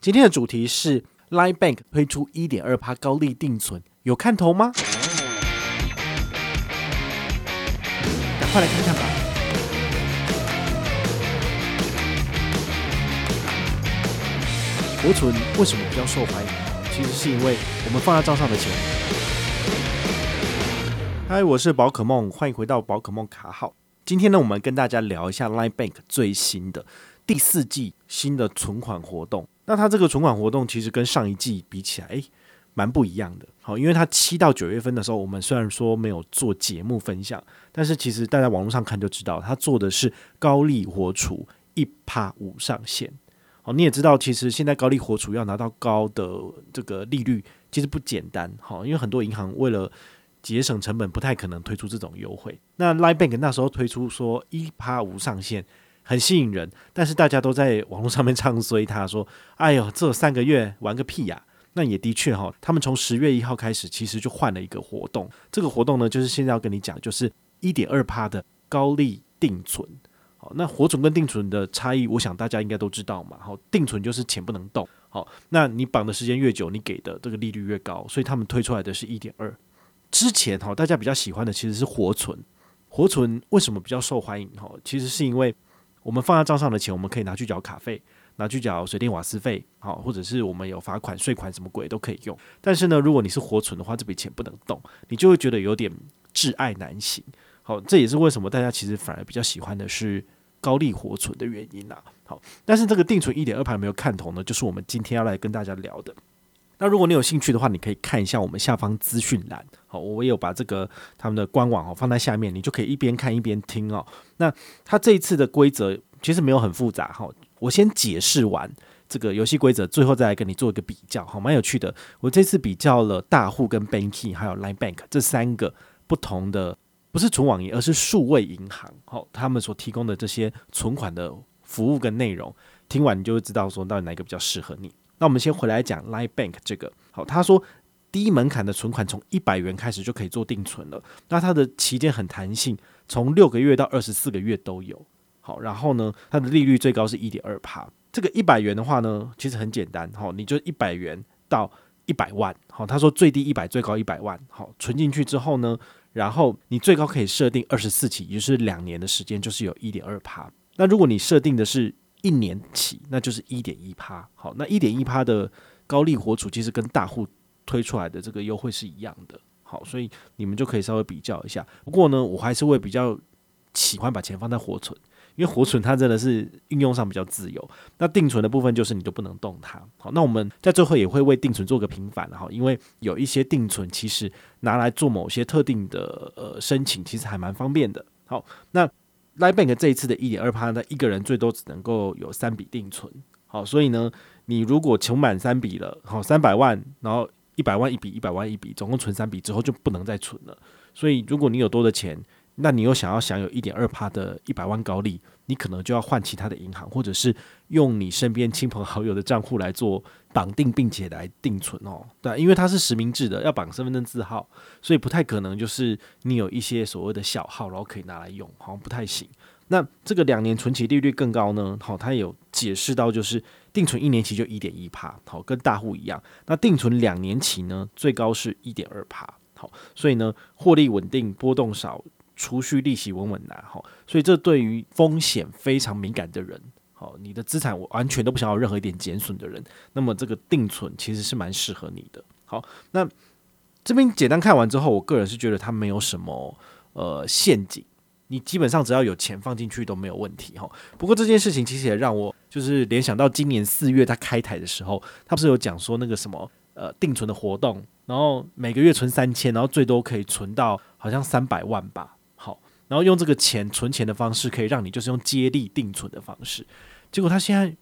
今天的主题是 Line Bank 推出一点二趴高利定存，有看头吗？赶快来看看吧。活存为什么比较受欢迎？其实是因为我们放在账上的钱。嗨，我是宝可梦，欢迎回到宝可梦卡号。今天呢，我们跟大家聊一下 Line Bank 最新的第四季新的存款活动。那它这个存款活动其实跟上一季比起来，诶，蛮不一样的。好，因为它七到九月份的时候，我们虽然说没有做节目分享，但是其实大家网络上看就知道，它做的是高利活储一趴五上限。好，你也知道，其实现在高利活储要拿到高的这个利率，其实不简单。好，因为很多银行为了节省成本，不太可能推出这种优惠。那 Line Bank 那时候推出说一趴无上限，很吸引人，但是大家都在网络上面唱衰，他说：“哎呦，这三个月玩个屁呀！”那也的确哈，他们从十月一号开始，其实就换了一个活动。这个活动呢，就是现在要跟你讲，就是一点二趴的高利定存。好，那活存跟定存的差异，我想大家应该都知道嘛。好，定存就是钱不能动。好，那你绑的时间越久，你给的这个利率越高，所以他们推出来的是一点二。之前哈，大家比较喜欢的其实是活存，活存为什么比较受欢迎？哈，其实是因为我们放在账上的钱，我们可以拿去缴卡费，拿去缴水电瓦斯费，好，或者是我们有罚款、税款什么鬼都可以用。但是呢，如果你是活存的话，这笔钱不能动，你就会觉得有点挚爱难行。好，这也是为什么大家其实反而比较喜欢的是高利活存的原因啦。好，但是这个定存一点二趴有没有看头呢？就是我们今天要来跟大家聊的。那如果你有兴趣的话，你可以看一下我们下方资讯栏。好，我有把这个他们的官网哦放在下面，你就可以一边看一边听哦。那它这一次的规则其实没有很复杂哈，我先解释完这个游戏规则，最后再来跟你做一个比较，好，蛮有趣的。我这次比较了大户跟 Banky 还有 Line Bank 这三个不同的，不是纯网银，而是数位银行，好，他们所提供的这些存款的服务跟内容，听完你就会知道说到底哪一个比较适合你。那我们先回来讲 Line Bank 这个，好，他说低门槛的存款从一百元开始就可以做定存了，那它的期间很弹性，从六个月到二十四个月都有。好，然后呢，它的利率最高是一点二趴。这个一百元的话呢，其实很简单，好，你就一百元到一百万，好，他说最低一百，最高一百万，好，存进去之后呢，然后你最高可以设定二十四期，也就是两年的时间，就是有一点二趴。那如果你设定的是一年起，那就是一点一趴。好，那一点一趴的高利活储其实跟大户推出来的这个优惠是一样的。好，所以你们就可以稍微比较一下。不过呢，我还是会比较喜欢把钱放在活存，因为活存它真的是运用上比较自由。那定存的部分就是你都不能动它。好，那我们在最后也会为定存做个平反哈，因为有一些定存其实拿来做某些特定的呃申请，其实还蛮方便的。好，那。Line Bank 这一次的一点二趴那，一个人最多只能够有三笔定存，好，所以呢，你如果存满三笔了，好，三百万，然后一百万一笔，一百万一笔，总共存三笔之后就不能再存了。所以如果你有多的钱，那你又想要享有一点二趴的一百万高利，你可能就要换其他的银行，或者是用你身边亲朋好友的账户来做绑定，并且来定存哦。对，因为它是实名制的，要绑身份证字号，所以不太可能就是你有一些所谓的小号，然后可以拿来用，好像不太行。那这个两年存期利率更高呢？好，它有解释到，就是定存一年期就一点一趴，好，跟大户一样。那定存两年期呢，最高是一点二趴，好，所以呢，获利稳定，波动少。储蓄利息稳稳拿，好，所以这对于风险非常敏感的人，好，你的资产我完全都不想要任何一点减损的人，那么这个定存其实是蛮适合你的。好，那这边简单看完之后，我个人是觉得它没有什么呃陷阱，你基本上只要有钱放进去都没有问题哈。不过这件事情其实也让我就是联想到今年四月它开台的时候，它不是有讲说那个什么呃定存的活动，然后每个月存三千，然后最多可以存到好像三百万吧。然后用这个钱存钱的方式，可以让你就是用接力定存的方式。结果他现在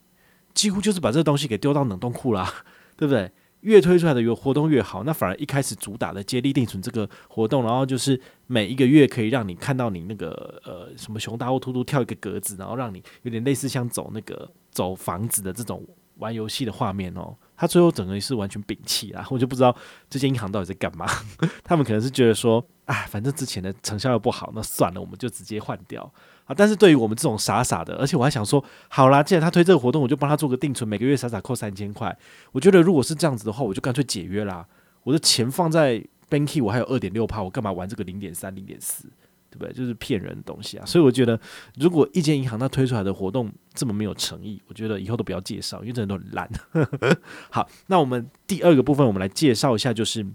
几乎就是把这个东西给丢到冷冻库啦，对不对？越推出来的有活动越好，那反而一开始主打的接力定存这个活动，然后就是每一个月可以让你看到你那个呃什么熊大或兔兔跳一个格子，然后让你有点类似像走那个走房子的这种玩游戏的画面哦，他最后整个是完全摒弃啦，我就不知道这间银行到底在干嘛。他们可能是觉得说，哎，反正之前的成效又不好，那算了，我们就直接换掉啊。但是对于我们这种傻傻的，而且我还想说，好啦，既然他推这个活动，我就帮他做个定存，每个月傻傻扣三千块。我觉得如果是这样子的话，我就干脆解约啦。我的钱放在 Banky，我还有二点六趴，我干嘛玩这个零点三、零点四？对？就是骗人的东西啊！所以我觉得，如果一间银行它推出来的活动这么没有诚意，我觉得以后都不要介绍，因为真的都很烂。好，那我们第二个部分，我们来介绍一下，就是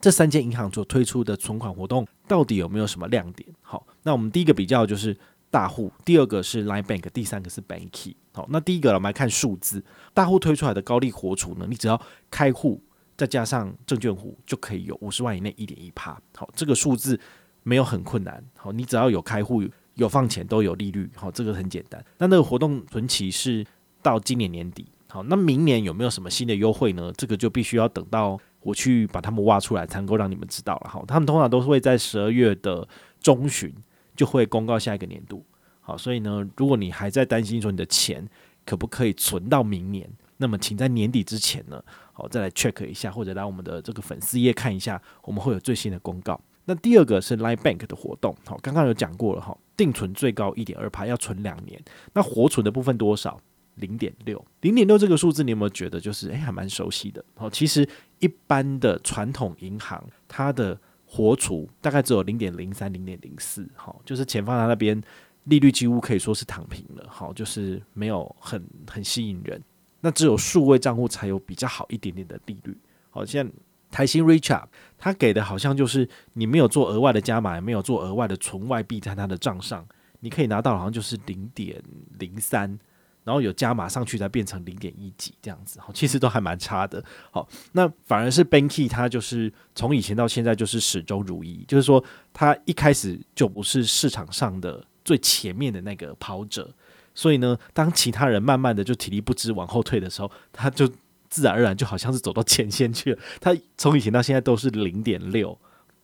这三间银行所推出的存款活动到底有没有什么亮点？好，那我们第一个比较就是大户，第二个是 Line Bank，第三个是 Banky。好，那第一个我们来看数字，大户推出来的高利活储呢，你只要开户再加上证券户就可以有五十万以内一点一趴。好，这个数字。没有很困难，好，你只要有开户、有放钱都有利率，好，这个很简单。那那个活动存期是到今年年底，好，那明年有没有什么新的优惠呢？这个就必须要等到我去把他们挖出来，才能够让你们知道了。好，他们通常都是会在十二月的中旬就会公告下一个年度，好，所以呢，如果你还在担心说你的钱可不可以存到明年，那么请在年底之前呢，好，再来 check 一下，或者来我们的这个粉丝页看一下，我们会有最新的公告。那第二个是 Line Bank 的活动，好，刚刚有讲过了哈，定存最高一点二趴，要存两年。那活存的部分多少？零点六，零点六这个数字，你有没有觉得就是诶，还蛮熟悉的？好，其实一般的传统银行，它的活储大概只有零点零三、零点零四，好，就是钱放在那边，利率几乎可以说是躺平了，好，就是没有很很吸引人。那只有数位账户才有比较好一点点的利率，好，现在。台新 Richart，他给的好像就是你没有做额外的加码，也没有做额外的存外币在他的账上，你可以拿到好像就是零点零三，然后有加码上去才变成零点一几这样子，好 其实都还蛮差的。好，那反而是 Banky，他就是从以前到现在就是始终如一，就是说他一开始就不是市场上的最前面的那个跑者，所以呢，当其他人慢慢的就体力不支往后退的时候，他就。自然而然就好像是走到前线去了。它从以前到现在都是零点六，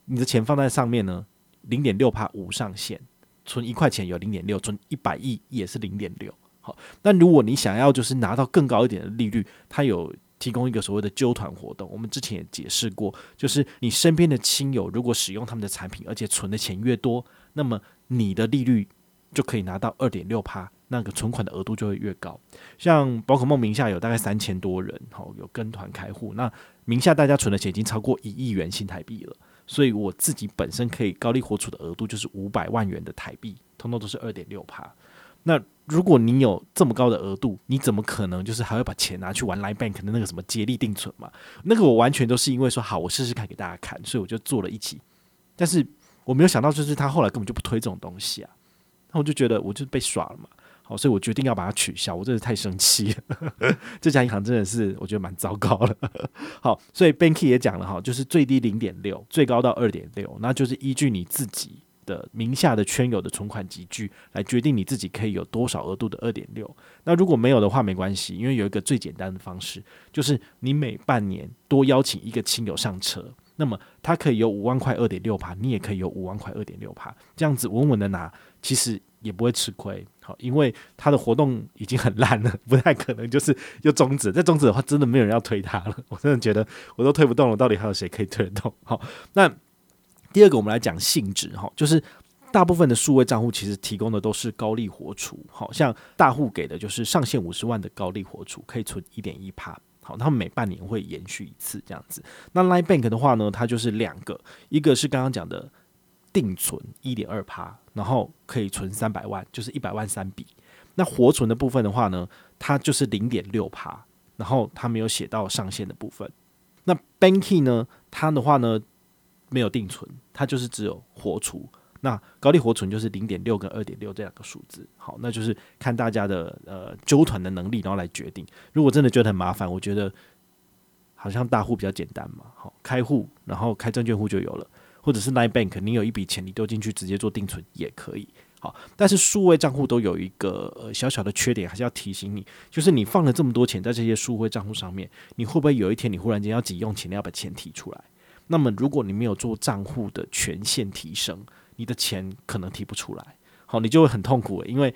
你的钱放在上面呢，零点六趴无上限，存一块钱有零点六，存一百亿也是零点六。好，那如果你想要就是拿到更高一点的利率，它有提供一个所谓的揪团活动。我们之前也解释过，就是你身边的亲友如果使用他们的产品，而且存的钱越多，那么你的利率就可以拿到二点六趴。那个存款的额度就会越高，像宝可梦名下有大概三千多人，好，有跟团开户，那名下大家存的钱已经超过一亿元新台币了，所以我自己本身可以高利活储的额度就是五百万元的台币，通通都是二点六趴。那如果你有这么高的额度，你怎么可能就是还会把钱拿去玩 Line Bank 的那个什么接力定存嘛？那个我完全都是因为说好，我试试看给大家看，所以我就做了一期，但是我没有想到就是他后来根本就不推这种东西啊，那我就觉得我就被耍了嘛。好，所以我决定要把它取消，我真的太生气了。这家银行真的是我觉得蛮糟糕了。好，所以 Banky 也讲了哈，就是最低零点六，最高到二点六，那就是依据你自己的名下的圈友的存款集聚来决定你自己可以有多少额度的二点六。那如果没有的话，没关系，因为有一个最简单的方式，就是你每半年多邀请一个亲友上车，那么他可以有五万块二点六趴，你也可以有五万块二点六趴，这样子稳稳的拿，其实也不会吃亏。好因为它的活动已经很烂了，不太可能就是又终止。再终止的话，真的没有人要推它了。我真的觉得我都推不动了，到底还有谁可以推得动？好，那第二个我们来讲性质哈，就是大部分的数位账户其实提供的都是高利活储，好像大户给的就是上限五十万的高利活储，可以存一点一趴。好，他们每半年会延续一次这样子。那 Line Bank 的话呢，它就是两个，一个是刚刚讲的。定存一点二趴，然后可以存三百万，就是一百万三笔。那活存的部分的话呢，它就是零点六趴，然后它没有写到上限的部分。那 Banky 呢，它的话呢没有定存，它就是只有活储。那高利活存就是零点六跟二点六这两个数字。好，那就是看大家的呃纠团的能力，然后来决定。如果真的觉得很麻烦，我觉得好像大户比较简单嘛，好，开户然后开证券户就有了。或者是 Line Bank，你有一笔钱，你丢进去直接做定存也可以。好，但是数位账户都有一个呃小小的缺点，还是要提醒你，就是你放了这么多钱在这些数位账户上面，你会不会有一天你忽然间要急用钱，你要把钱提出来？那么如果你没有做账户的权限提升，你的钱可能提不出来。好，你就会很痛苦，因为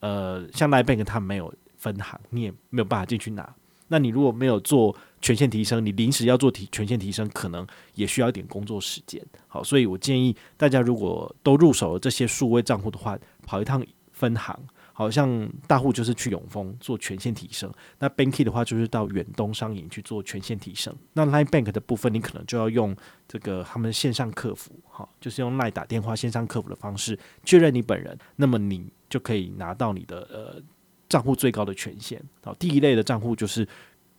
呃，像 Line Bank 它没有分行，你也没有办法进去拿。那你如果没有做权限提升，你临时要做提权限提升，可能也需要一点工作时间。好，所以我建议大家如果都入手了这些数位账户的话，跑一趟分行。好像大户就是去永丰做权限提升，那 Banky 的话就是到远东商银去做权限提升。那 Line Bank 的部分，你可能就要用这个他们线上客服，好，就是用 Line 打电话线上客服的方式确认你本人，那么你就可以拿到你的呃账户最高的权限。好，第一类的账户就是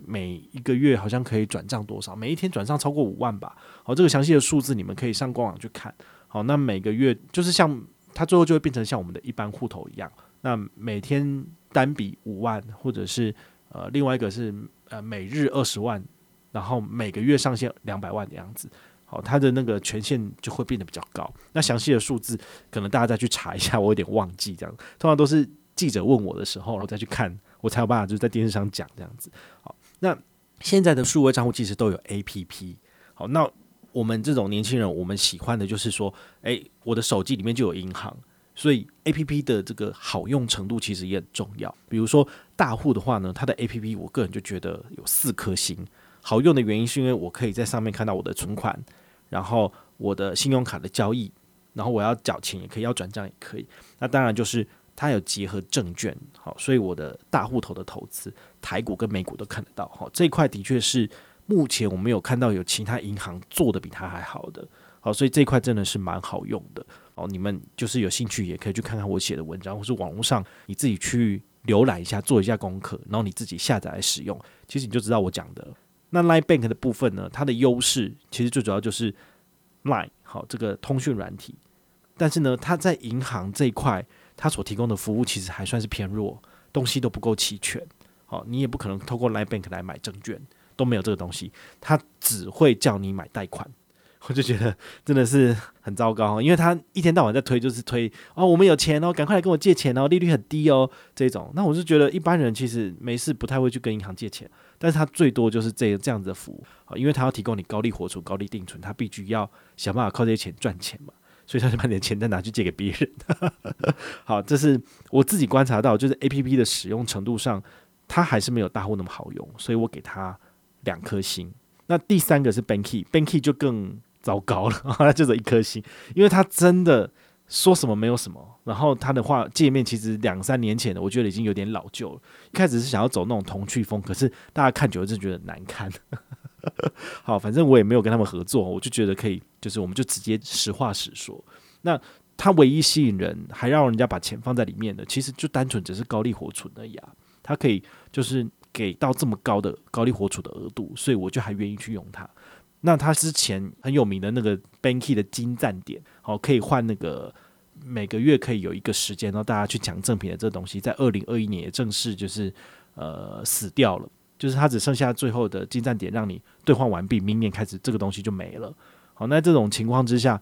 每一个月好像可以转账多少，每一天转账超过五万吧。好，这个详细的数字你们可以上官网去看。好，那每个月就是像它最后就会变成像我们的一般户头一样。那每天单笔五万，或者是呃，另外一个是呃，每日二十万，然后每个月上限两百万的样子，好，它的那个权限就会变得比较高。那详细的数字可能大家再去查一下，我有点忘记这样。通常都是记者问我的时候，然后再去看，我才有办法就是在电视上讲这样子。好，那现在的数位账户其实都有 APP。好，那我们这种年轻人，我们喜欢的就是说，诶，我的手机里面就有银行。所以 A P P 的这个好用程度其实也很重要。比如说大户的话呢，它的 A P P 我个人就觉得有四颗星。好用的原因是因为我可以在上面看到我的存款，然后我的信用卡的交易，然后我要缴钱也可以，要转账也可以。那当然就是它有结合证券，好，所以我的大户头的投资，台股跟美股都看得到。好，这一块的确是目前我没有看到有其他银行做的比它还好的。好，所以这一块真的是蛮好用的。哦，你们就是有兴趣也可以去看看我写的文章，或是网络上你自己去浏览一下，做一下功课，然后你自己下载来使用，其实你就知道我讲的。那 Line Bank 的部分呢，它的优势其实最主要就是 Line 好这个通讯软体，但是呢，它在银行这一块，它所提供的服务其实还算是偏弱，东西都不够齐全。好，你也不可能透过 Line Bank 来买证券，都没有这个东西，它只会叫你买贷款。我就觉得真的是很糟糕，因为他一天到晚在推，就是推哦，我们有钱哦，赶快来跟我借钱哦，利率很低哦，这种。那我就觉得一般人其实没事不太会去跟银行借钱，但是他最多就是这这样子的服务啊，因为他要提供你高利活储、高利定存，他必须要想办法靠这些钱赚钱嘛，所以他就把你的钱再拿去借给别人。好，这是我自己观察到，就是 APP 的使用程度上，它还是没有大户那么好用，所以我给他两颗星。那第三个是 Banky，Banky 就更。糟糕了，那就是一颗星，因为他真的说什么没有什么，然后他的话界面其实两三年前的，我觉得已经有点老旧了。一开始是想要走那种童趣风，可是大家看久了就觉得难看。好，反正我也没有跟他们合作，我就觉得可以，就是我们就直接实话实说。那他唯一吸引人，还让人家把钱放在里面的，其实就单纯只是高利活存而已啊。他可以就是给到这么高的高利活储的额度，所以我就还愿意去用它。那他之前很有名的那个 Banky 的金站点，好，可以换那个每个月可以有一个时间，然后大家去抢赠品的这东西，在二零二一年也正式就是呃死掉了，就是它只剩下最后的进站点让你兑换完毕，明年开始这个东西就没了。好，那这种情况之下，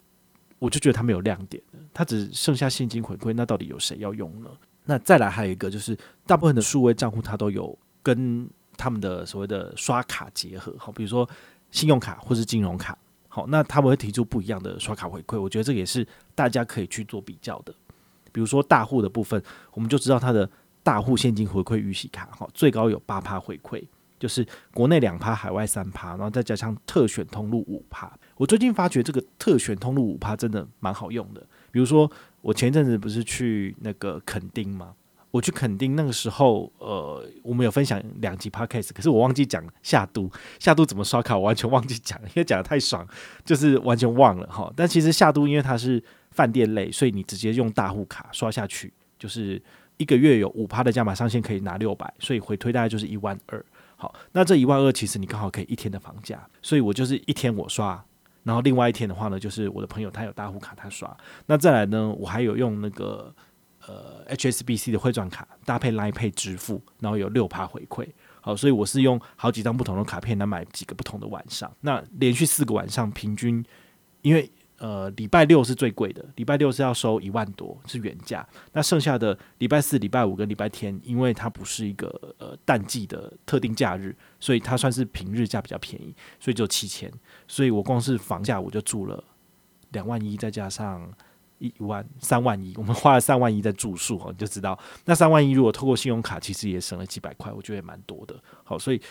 我就觉得它没有亮点了，它只剩下现金回馈，那到底有谁要用呢？那再来还有一个就是，大部分的数位账户它都有跟他们的所谓的刷卡结合，好，比如说。信用卡或是金融卡，好，那他们会提出不一样的刷卡回馈，我觉得这也是大家可以去做比较的。比如说大户的部分，我们就知道它的大户现金回馈预洗卡，哈，最高有八趴回馈，就是国内两趴，海外三趴，然后再加上特选通路五趴。我最近发觉这个特选通路五趴真的蛮好用的。比如说我前阵子不是去那个垦丁吗？我去垦丁那个时候，呃，我们有分享两集 podcast，可是我忘记讲夏都，夏都怎么刷卡，我完全忘记讲，因为讲得太爽，就是完全忘了哈。但其实夏都因为它是饭店类，所以你直接用大户卡刷下去，就是一个月有五趴的加码上限，可以拿六百，所以回推大概就是一万二。好，那这一万二其实你刚好可以一天的房价，所以我就是一天我刷，然后另外一天的话呢，就是我的朋友他有大户卡他刷，那再来呢，我还有用那个。呃，HSBC 的汇转卡搭配 Line Pay 支付，然后有六趴回馈。好，所以我是用好几张不同的卡片来买几个不同的晚上。那连续四个晚上，平均因为呃礼拜六是最贵的，礼拜六是要收一万多是原价。那剩下的礼拜四、礼拜五跟礼拜天，因为它不是一个呃淡季的特定假日，所以它算是平日价比较便宜，所以就七千。所以我光是房价我就住了两万一，再加上。一万三万一，我们花了三万一在住宿哦，你就知道那三万一如果透过信用卡，其实也省了几百块，我觉得也蛮多的。好，所以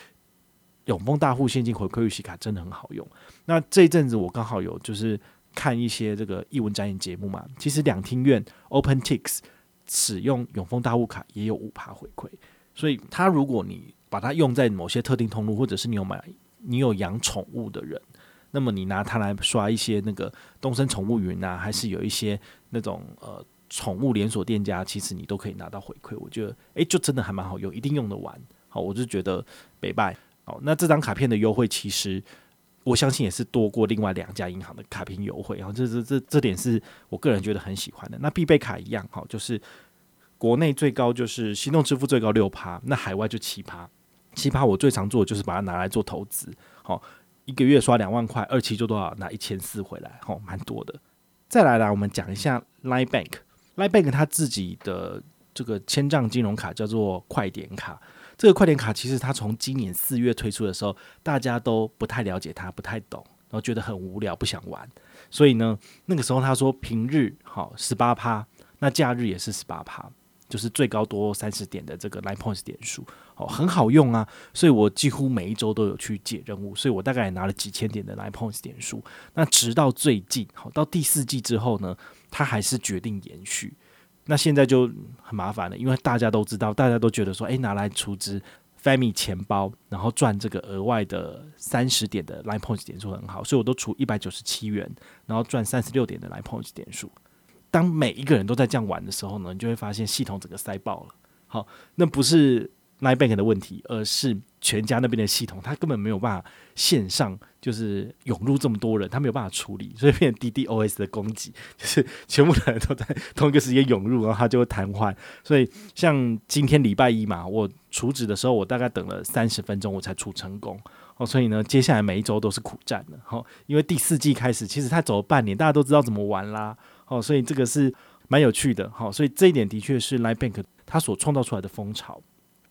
永丰大户现金回馈预习卡真的很好用。那这一阵子我刚好有就是看一些这个艺文展演节目嘛，其实两厅院 OpenTix 使用永丰大户卡也有五趴回馈，所以它如果你把它用在某些特定通路，或者是你有买你有养宠物的人。那么你拿它来刷一些那个东森宠物云啊，还是有一些那种呃宠物连锁店家，其实你都可以拿到回馈。我觉得，诶、就真的还蛮好用，一定用得完。好，我就觉得北拜。好，那这张卡片的优惠，其实我相信也是多过另外两家银行的卡片优惠。然后这这这这点是我个人觉得很喜欢的。那必备卡一样，好，就是国内最高就是行动支付最高六趴，那海外就七趴。七趴我最常做的就是把它拿来做投资，好。一个月刷两万块，二期就多少？拿一千四回来，好，蛮多的。再来啦，我们讲一下 Line Bank，Line Bank 它自己的这个千账金融卡叫做快点卡。这个快点卡其实它从今年四月推出的时候，大家都不太了解它，不太懂，然后觉得很无聊，不想玩。所以呢，那个时候他说平日好十八趴，那假日也是十八趴。就是最高多三十点的这个 Line Points 点数，哦，很好用啊，所以我几乎每一周都有去解任务，所以我大概也拿了几千点的 Line Points 点数。那直到最近，好到第四季之后呢，他还是决定延续。那现在就很麻烦了，因为大家都知道，大家都觉得说，诶，拿来储值 Family 钱包，然后赚这个额外的三十点的 Line Points 点数很好，所以我都储一百九十七元，然后赚三十六点的 Line Points 点数。当每一个人都在这样玩的时候呢，你就会发现系统整个塞爆了。好，那不是 Line Bank 的问题，而是全家那边的系统，它根本没有办法线上就是涌入这么多人，它没有办法处理，所以变成 DDoS 的攻击，就是全部的人都在同一个时间涌入，然后它就会瘫痪。所以像今天礼拜一嘛，我处置的时候，我大概等了三十分钟我才处成功。哦，所以呢，接下来每一周都是苦战的。哦，因为第四季开始，其实它走了半年，大家都知道怎么玩啦。哦，所以这个是蛮有趣的，好，所以这一点的确是 Line Bank 它所创造出来的风潮。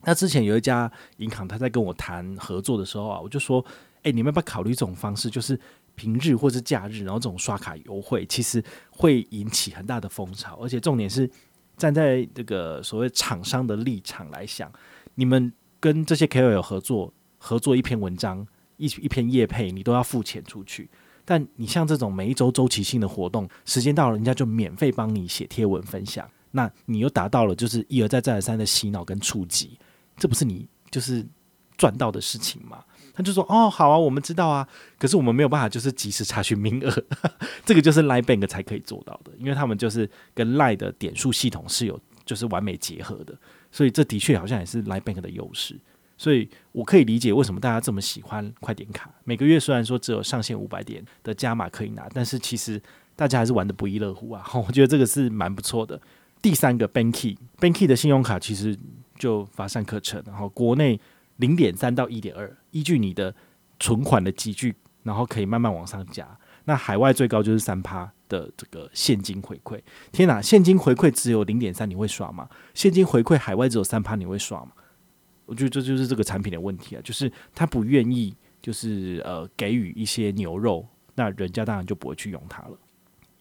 那之前有一家银行，他在跟我谈合作的时候啊，我就说，诶，你们要不要考虑这种方式，就是平日或是假日，然后这种刷卡优惠，其实会引起很大的风潮。而且重点是站在这个所谓厂商的立场来想，你们跟这些 KOL 合作，合作一篇文章，一一篇业配，你都要付钱出去。但你像这种每一周周期性的活动，时间到了，人家就免费帮你写贴文分享，那你又达到了就是一而再再而三的洗脑跟触及，这不是你就是赚到的事情吗？他就说哦，好啊，我们知道啊，可是我们没有办法就是及时查询名额，这个就是 Lie Bank 才可以做到的，因为他们就是跟 Lie 的点数系统是有就是完美结合的，所以这的确好像也是 Lie Bank 的优势。所以我可以理解为什么大家这么喜欢快点卡。每个月虽然说只有上限五百点的加码可以拿，但是其实大家还是玩得不亦乐乎啊！我觉得这个是蛮不错的。第三个 Banky，Banky 的信用卡其实就乏善可陈，然后国内零点三到一点二，依据你的存款的积聚，然后可以慢慢往上加。那海外最高就是三趴的这个现金回馈。天哪，现金回馈只有零点三，你会刷吗？现金回馈海外只有三趴，你会刷吗？我觉得这就是这个产品的问题啊，就是他不愿意，就是呃给予一些牛肉，那人家当然就不会去用它了。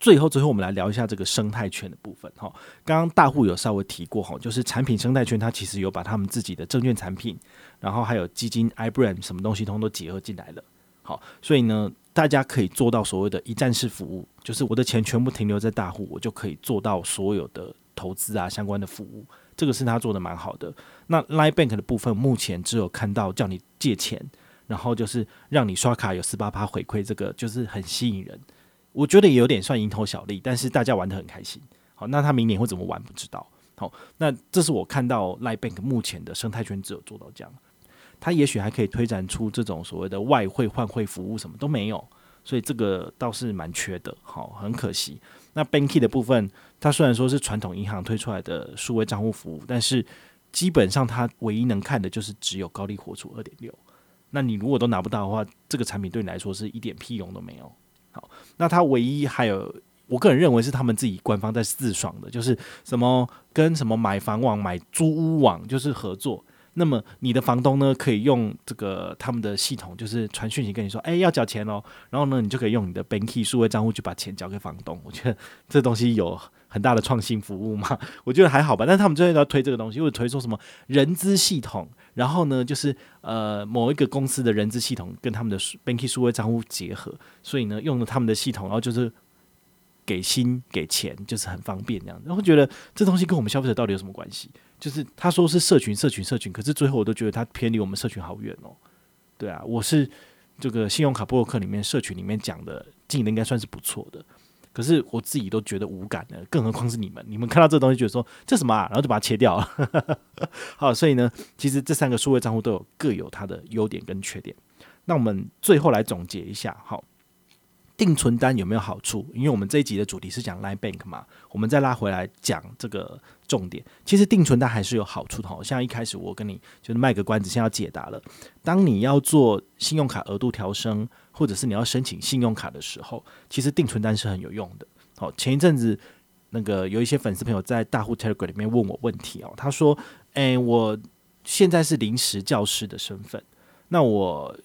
最后，最后我们来聊一下这个生态圈的部分哈。刚刚大户有稍微提过哈，就是产品生态圈，它其实有把他们自己的证券产品，然后还有基金、iBrand 什么东西，通通都结合进来了。好，所以呢，大家可以做到所谓的一站式服务，就是我的钱全部停留在大户，我就可以做到所有的投资啊相关的服务。这个是他做的蛮好的。那 Line Bank 的部分，目前只有看到叫你借钱，然后就是让你刷卡有十八趴回馈，这个就是很吸引人。我觉得也有点算蝇头小利，但是大家玩得很开心。好，那他明年会怎么玩不知道。好，那这是我看到 Line Bank 目前的生态圈只有做到这样。他也许还可以推展出这种所谓的外汇换汇服务，什么都没有，所以这个倒是蛮缺的。好，很可惜。那 Banky 的部分，它虽然说是传统银行推出来的数位账户服务，但是基本上它唯一能看的就是只有高利活出二点六。那你如果都拿不到的话，这个产品对你来说是一点屁用都没有。好，那他唯一还有，我个人认为是他们自己官方在自爽的，就是什么跟什么买房网、买租屋网就是合作，那么你的房东呢，可以用这个他们的系统，就是传讯息跟你说，哎，要缴钱哦。然后呢，你就可以用你的 Banky 数位账户去把钱交给房东。我觉得这东西有很大的创新服务嘛，我觉得还好吧。但是他们最近要推这个东西，因为推说什么人资系统，然后呢，就是呃某一个公司的人资系统跟他们的 Banky 数位账户结合，所以呢，用了他们的系统，然后就是。给心给钱就是很方便这样，然后觉得这东西跟我们消费者到底有什么关系？就是他说是社群社群社群，可是最后我都觉得他偏离我们社群好远哦。对啊，我是这个信用卡部落客里面社群里面讲的进的应该算是不错的，可是我自己都觉得无感的，更何况是你们，你们看到这东西觉得说这什么啊，然后就把它切掉了。好，所以呢，其实这三个数位账户都有各有它的优点跟缺点。那我们最后来总结一下，好。定存单有没有好处？因为我们这一集的主题是讲 Line Bank 嘛，我们再拉回来讲这个重点。其实定存单还是有好处的，好像一开始我跟你就是卖个关子，先要解答了。当你要做信用卡额度调升，或者是你要申请信用卡的时候，其实定存单是很有用的。好，前一阵子那个有一些粉丝朋友在大户 Telegram 里面问我问题哦，他说：“诶，我现在是临时教师的身份，那我。”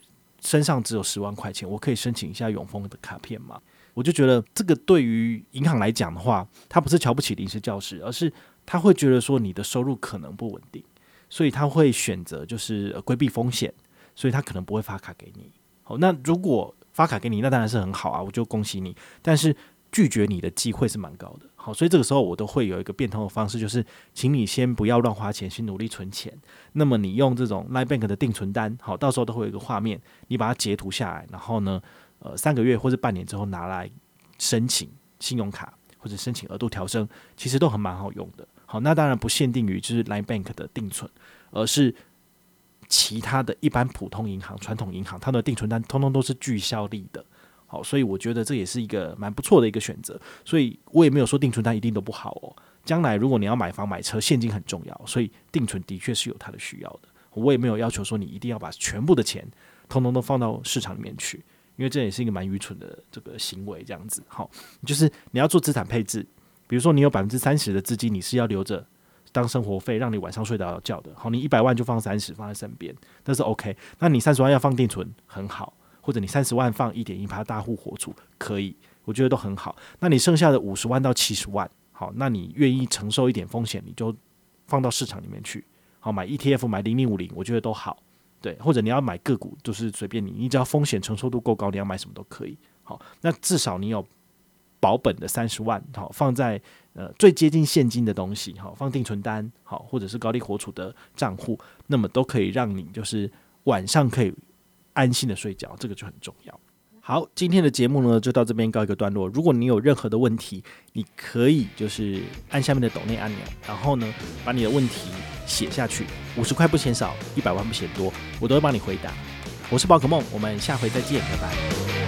身上只有十万块钱，我可以申请一下永丰的卡片吗？我就觉得这个对于银行来讲的话，他不是瞧不起临时教师，而是他会觉得说你的收入可能不稳定，所以他会选择就是规避风险，所以他可能不会发卡给你。好，那如果发卡给你，那当然是很好啊，我就恭喜你。但是拒绝你的机会是蛮高的。好，所以这个时候我都会有一个变通的方式，就是请你先不要乱花钱，先努力存钱。那么你用这种 Line Bank 的定存单，好，到时候都会有一个画面，你把它截图下来，然后呢，呃，三个月或者半年之后拿来申请信用卡或者申请额度调升，其实都很蛮好用的。好，那当然不限定于就是 Line Bank 的定存，而是其他的一般普通银行、传统银行，它的定存单通通都是具效力的。好，所以我觉得这也是一个蛮不错的一个选择。所以我也没有说定存单一定都不好哦。将来如果你要买房买车，现金很重要，所以定存的确是有它的需要的。我也没有要求说你一定要把全部的钱通通都放到市场里面去，因为这也是一个蛮愚蠢的这个行为。这样子，好，就是你要做资产配置，比如说你有百分之三十的资金，你是要留着当生活费，让你晚上睡得着觉的。好，你一百万就放三十放在身边，那是 OK。那你三十万要放定存，很好。或者你三十万放一点一趴大户活储可以，我觉得都很好。那你剩下的五十万到七十万，好，那你愿意承受一点风险，你就放到市场里面去，好，买 ETF 买零零五零，我觉得都好。对，或者你要买个股，就是随便你，你只要风险承受度够高，你要买什么都可以。好，那至少你有保本的三十万，好，放在呃最接近现金的东西，好，放定存单，好，或者是高利活储的账户，那么都可以让你就是晚上可以。安心的睡觉，这个就很重要。好，今天的节目呢就到这边告一个段落。如果你有任何的问题，你可以就是按下面的抖内按钮，然后呢把你的问题写下去，五十块不嫌少，一百万不嫌多，我都会帮你回答。我是宝可梦，我们下回再见，拜拜。